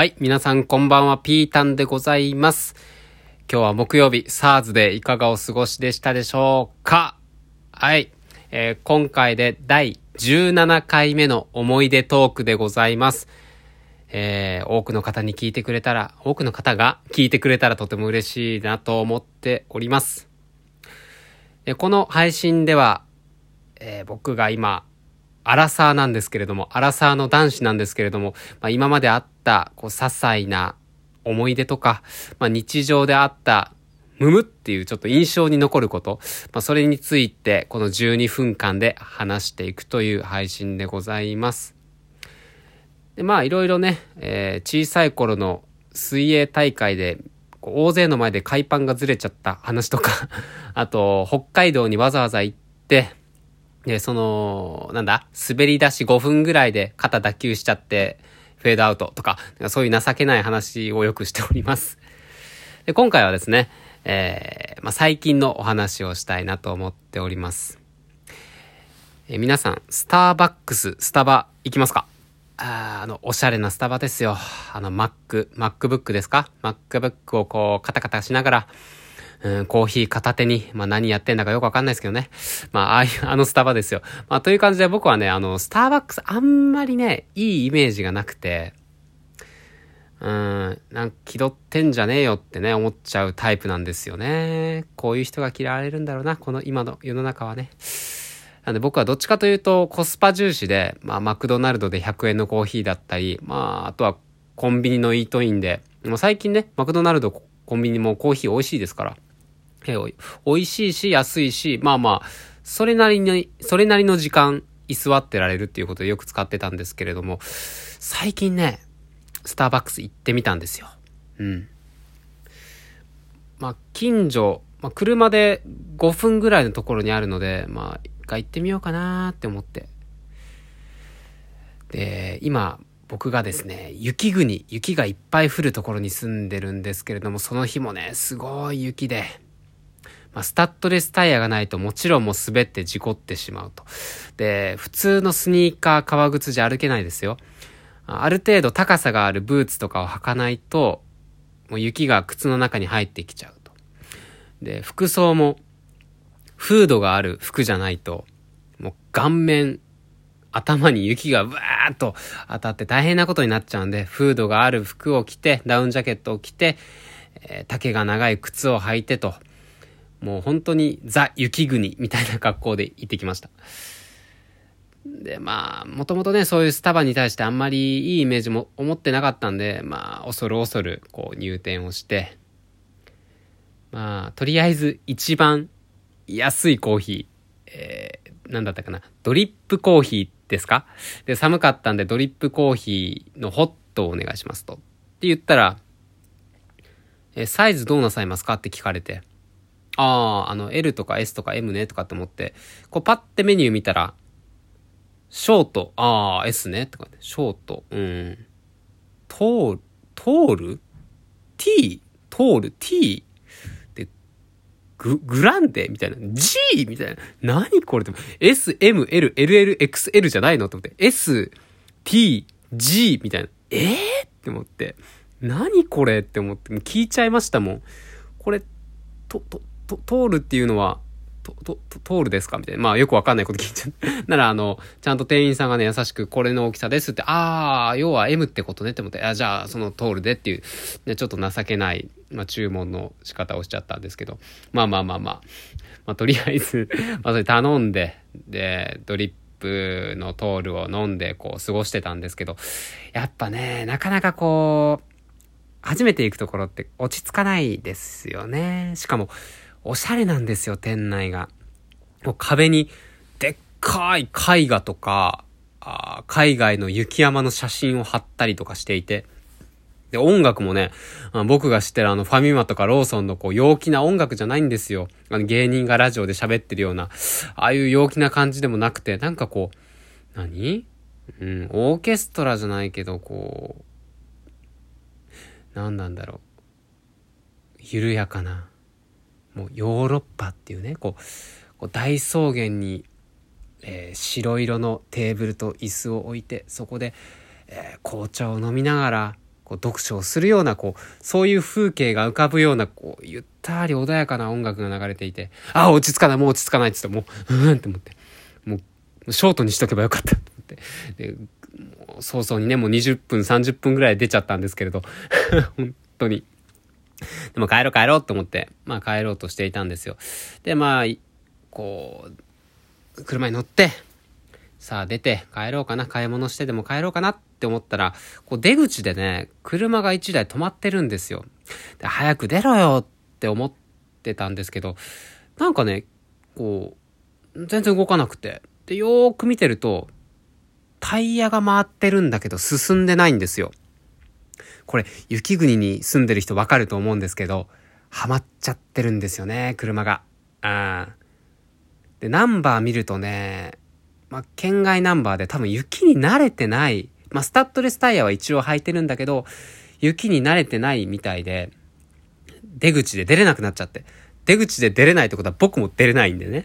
はい、皆さんこんばんは、ピータンでございます。今日は木曜日、SARS でいかがお過ごしでしたでしょうかはい、えー今回で第17回目の思い出トークでございます。えー多くの方に聞いてくれたら、多くの方が聞いてくれたらとても嬉しいなと思っております。でこの配信では、えー僕が今、アラサーなんですけれども、アラサーの男子なんですけれども、まあ、今まであった、こう、些細な思い出とか、まあ、日常であった、むむっていうちょっと印象に残ること、まあ、それについて、この12分間で話していくという配信でございます。で、まあ、いろいろね、えー小さい頃の水泳大会で、大勢の前で海パンがずれちゃった話とか、あと、北海道にわざわざ行って、で、その、なんだ、滑り出し5分ぐらいで肩脱臼しちゃって、フェードアウトとか、そういう情けない話をよくしております。で、今回はですね、えーまあ、最近のお話をしたいなと思っております。え皆さん、スターバックス、スタバ行きますか？ああの、おしゃれなスタバですよ。あの、Mac、MacBook ですか ?MacBook をこう、カタカタしながら、うん、コーヒー片手に、まあ何やってんだかよくわかんないですけどね。まあ、ああいう、あのスタバですよ。まあ、という感じで僕はね、あの、スターバックスあんまりね、いいイメージがなくて、うん、なんか気取ってんじゃねえよってね、思っちゃうタイプなんですよね。こういう人が嫌われるんだろうな、この今の世の中はね。なんで僕はどっちかというとコスパ重視で、まあマクドナルドで100円のコーヒーだったり、まああとはコンビニのイートインで、もう最近ね、マクドナルドコンビニもコーヒー美味しいですから。えおい美味しいし安いし、まあまあ、それなりに、それなりの時間居座ってられるっていうことでよく使ってたんですけれども、最近ね、スターバックス行ってみたんですよ。うん。まあ、近所、まあ、車で5分ぐらいのところにあるので、まあ、一回行ってみようかなーって思って。で、今、僕がですね、雪国、雪がいっぱい降るところに住んでるんですけれども、その日もね、すごい雪で、まあ、スタッドレスタイヤがないともちろんもう滑って事故ってしまうと。で、普通のスニーカー、革靴じゃ歩けないですよ。ある程度高さがあるブーツとかを履かないと、もう雪が靴の中に入ってきちゃうと。で、服装も、フードがある服じゃないと、もう顔面、頭に雪がブワーッと当たって大変なことになっちゃうんで、フードがある服を着て、ダウンジャケットを着て、えー丈が長い靴を履いてと、もう本当にザ・雪国みたいな格好で行ってきました。で、まあ、もともとね、そういうスタバに対してあんまりいいイメージも思ってなかったんで、まあ、恐る恐る、こう、入店をして、まあ、とりあえず一番安いコーヒー、えー、なんだったかな、ドリップコーヒーですか？で、寒かったんでドリップコーヒーのホットをお願いしますと。って言ったら、え、サイズどうなさいますか？って聞かれて、ああ、あの、L とか S とか M ねとかって思って、こうパッてメニュー見たら、ショート、ああ、S ねとかって、ショート、うん。トール、トール ?T? トール ?T? で、グ、グランデ？みたいな。G? みたいな。何これって。S, M, L, LL, XL じゃないの？と思って。S, T, G みたいな。えー、って思って。何これ？って思って。もう聞いちゃいましたもん。これ、と、と、通るっていうのは、と、と、と通るですか？みたいな。まあよくわかんないこと聞いちゃう。ならあの、ちゃんと店員さんがね、優しくこれの大きさですって、ああ、要は M ってことねって思って、あじゃあその通るでっていう、ね、ちょっと情けない、まあ注文の仕方をしちゃったんですけど、まあまあまあまあ、まあとりあえず、まあそれ頼んで、で、ドリップのトールを飲んでこう過ごしてたんですけど、やっぱね、なかなかこう、初めて行くところって落ち着かないですよね。しかも、おしゃれなんですよ、店内が。もう壁に、でっかい絵画とか、あ海外の雪山の写真を貼ったりとかしていて、で、音楽もね、あ僕が知ってるあのファミマとかローソンのこう陽気な音楽じゃないんですよ。あの芸人がラジオで喋ってるような、ああいう陽気な感じでもなくて、なんかこう、何？うん、オーケストラじゃないけど、こう、何なんだろう。緩やかな。もうヨーロッパっていうね、こう、大草原に、えー白色のテーブルと椅子を置いて、そこで、えー紅茶を飲みながら、こう読書をするような、こう、そういう風景が浮かぶような、こう、ゆったり穏やかな音楽が流れていて、ああ、落ち着かない、もう落ち着かないって言って、もう、うんって思って、もう、ショートにしとけばよかったって思って、で、早々にね、もう20分、30分ぐらい出ちゃったんですけれど、本当に。でも帰ろう帰ろうって思って、まあ帰ろうとしていたんですよ。で、まあ、こう、車に乗って、さあ出て帰ろうかな、買い物してでも帰ろうかなって思ったら、こう出口でね、車が1台止まってるんですよ。で、早く出ろよって思ってたんですけど、なんかね、こう、全然動かなくて。で、よーく見てると、タイヤが回ってるんだけど進んでないんですよ。これ、雪国に住んでる人わかると思うんですけど、ハマっちゃってるんですよね、車が。あで、ナンバー見るとね、まあ、県外ナンバーで多分雪に慣れてない、まあ、スタッドレスタイヤは一応履いてるんだけど、雪に慣れてないみたいで、出口で出れなくなっちゃって。出口で出れないってことは僕も出れないんでね。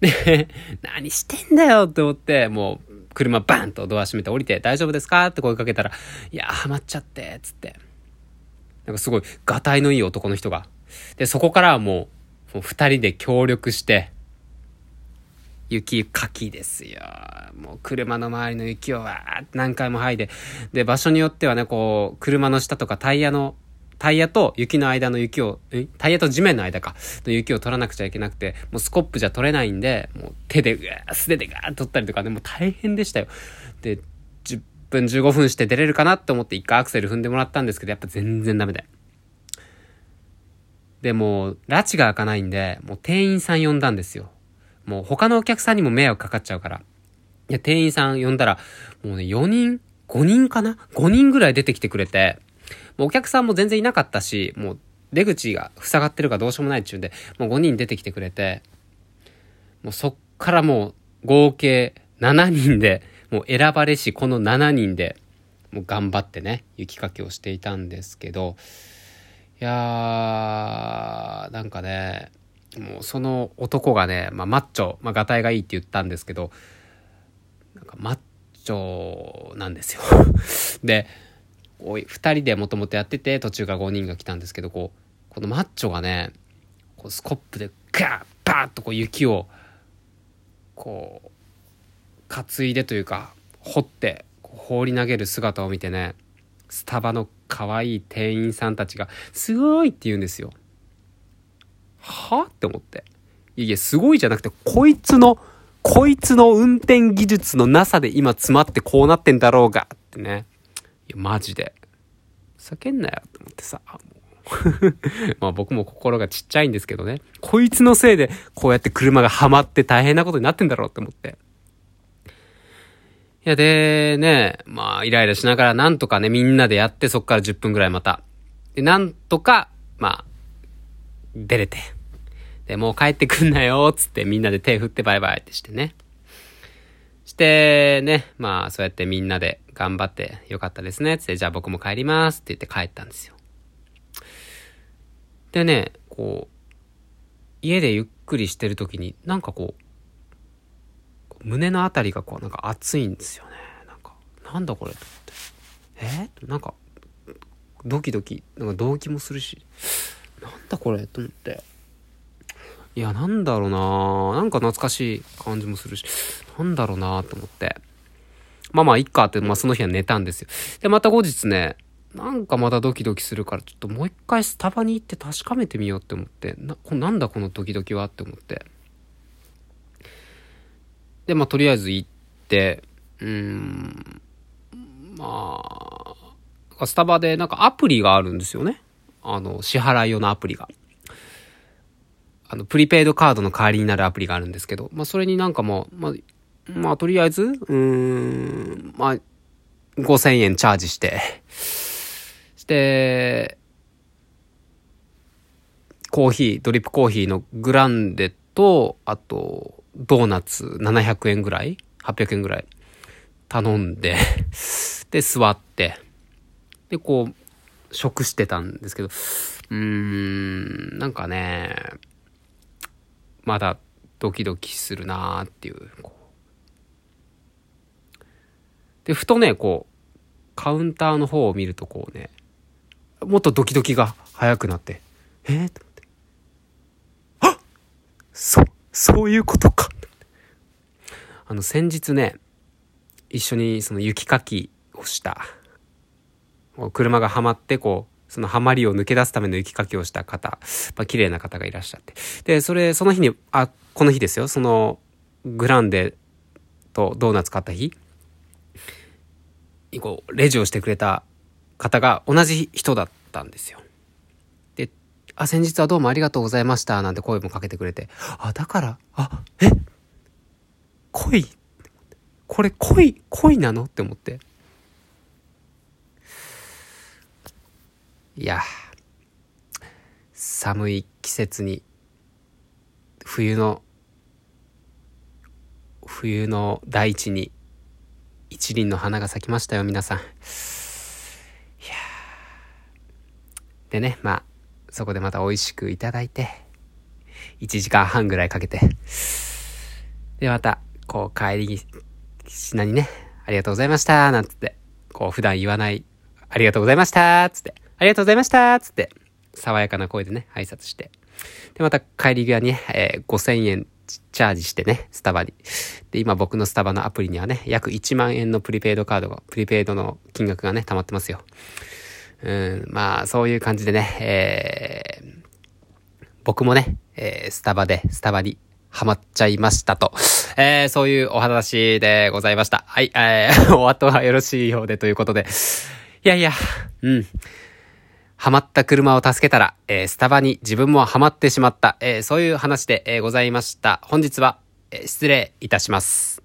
で、何してんだよって思って、もう、車バンとドア閉めて降りて、大丈夫ですか？って声かけたら、いや、ハマっちゃって、つって。なんかすごい、がたいのいい男の人が。で、そこからはもう、もう二人で協力して、雪かきですよ。もう車の周りの雪をわーって何回も剥いで。で、場所によってはね、こう、車の下とかタイヤの、タイヤと雪の間の雪を、タイヤと地面の間か、の雪を取らなくちゃいけなくて、もうスコップじゃ取れないんで、もう手で、うわ素手でガーッと取ったりとかね、もう大変でしたよ。で、10分15分して出れるかなって思って一回アクセル踏んでもらったんですけど、やっぱ全然ダメで。で、もう拉致が開かないんで、もう店員さん呼んだんですよ。もう他のお客さんにも迷惑かかっちゃうから。いや、店員さん呼んだら、もうね、4人 ?5 人かな ?5 人ぐらい出てきてくれて、もうお客さんも全然いなかったし、もう出口が塞がってるかどうしようもないっちゅうんで、もう5人出てきてくれて、もうそっからもう合計7人で、もう選ばれしこの7人で、もう頑張ってね、雪かきをしていたんですけど、いやー、なんかね、もうその男がね、まあ、マッチョ、まあ、ガタイがいいって言ったんですけど、なんかマッチョなんですよ。で、おい、二人でもともとやってて、途中から5人が来たんですけど、こう、このマッチョがね、こうスコップでガーッバッとこう雪を、こう、担いでというか、掘って、放り投げる姿を見てね、スタバの可愛い店員さんたちが、すごいって言うんですよ。はって思って。いやいや、すごいじゃなくて、こいつの、こいつの運転技術のなさで今詰まってこうなってんだろうがってね。いや、マジで。叫んなよって思ってさ、まあ僕も心がちっちゃいんですけどね。こいつのせいでこうやって車がはまって大変なことになってんだろうって思って。いや、で、ね、まあ、イライラしながらなんとかね、みんなでやって、そっから10分ぐらいまた。で、なんとか、まあ、出れて。で、もう帰ってくんなよ、つってみんなで手振ってバイバイってしてね。してね、まあそうやってみんなで頑張ってよかったですね、つってじゃあ僕も帰りますって言って帰ったんですよ。でね、こう、家でゆっくりしてる時になんかこう、胸のあたりがこうなんか熱いんですよね。なんか、なんだこれと思って。え？なんか、ドキドキ、なんか動機もするし、なんだこれと思って。いや、なんだろうななんか懐かしい感じもするし、なんだろうなと思って。まあまあ、いっかって、まあその日は寝たんですよ。で、また後日ね、なんかまたドキドキするから、ちょっともう一回スタバに行って確かめてみようって思って、な、なんだこのドキドキはって思って。で、まあとりあえず行って、うーん、まあ、スタバでなんかアプリがあるんですよね。あの、支払い用のアプリが。あの、プリペイドカードの代わりになるアプリがあるんですけど、まあ、それになんかもう、まあ、まあ、とりあえず、うーん、まあ、5000円チャージして、して、コーヒー、ドリップコーヒーのグランデと、あと、ドーナツ700円ぐらい ?800 円ぐらい？頼んでで、座って、で、こう、食してたんですけど、うーん、なんかね、まだドキドキするなーっていう。で、ふとね、こう、カウンターの方を見るとこうね、もっとドキドキが早くなって、えー、と思って。あそ、そういうことか。あの、先日ね、一緒にその雪かきをした、車がはまってこう、そのハマりを抜け出すための雪かきをした方、まあ、綺麗な方がいらっしゃって。で、それ、その日に、あ、この日ですよ、その、グランデとドーナツ買った日、こう、レジをしてくれた方が同じ人だったんですよ。で、あ、先日はどうもありがとうございました、なんて声もかけてくれて、あ、だから、あ、え恋これ恋、恋なの？って思って。いや、寒い季節に、冬の、冬の大地に一輪の花が咲きましたよ、皆さん。いやでね、まあ、そこでまた美味しくいただいて、1時間半ぐらいかけて、で、また、こう、帰り品にね、ありがとうございました、なんつって、こう、普段言わない、ありがとうございました、つって、ありがとうございました、つって、爽やかな声でね、挨拶して、で、また帰り際にね、えー、5000円チャージしてね、スタバに。で、今僕のスタバのアプリにはね、約1万円のプリペイドカードが、プリペイドの金額がね、溜まってますよ。うん、まあ、そういう感じでね、えー、僕もね、えー、スタバで、スタバにハマっちゃいましたと。えー、そういうお話でございました。はい、えー、お後はよろしいようでということで。いやいや、うん。ハマった車を助けたら、えー、スタバに自分もハマってしまった、えー、そういう話で、えー、ございました。本日は、えー、失礼いたします。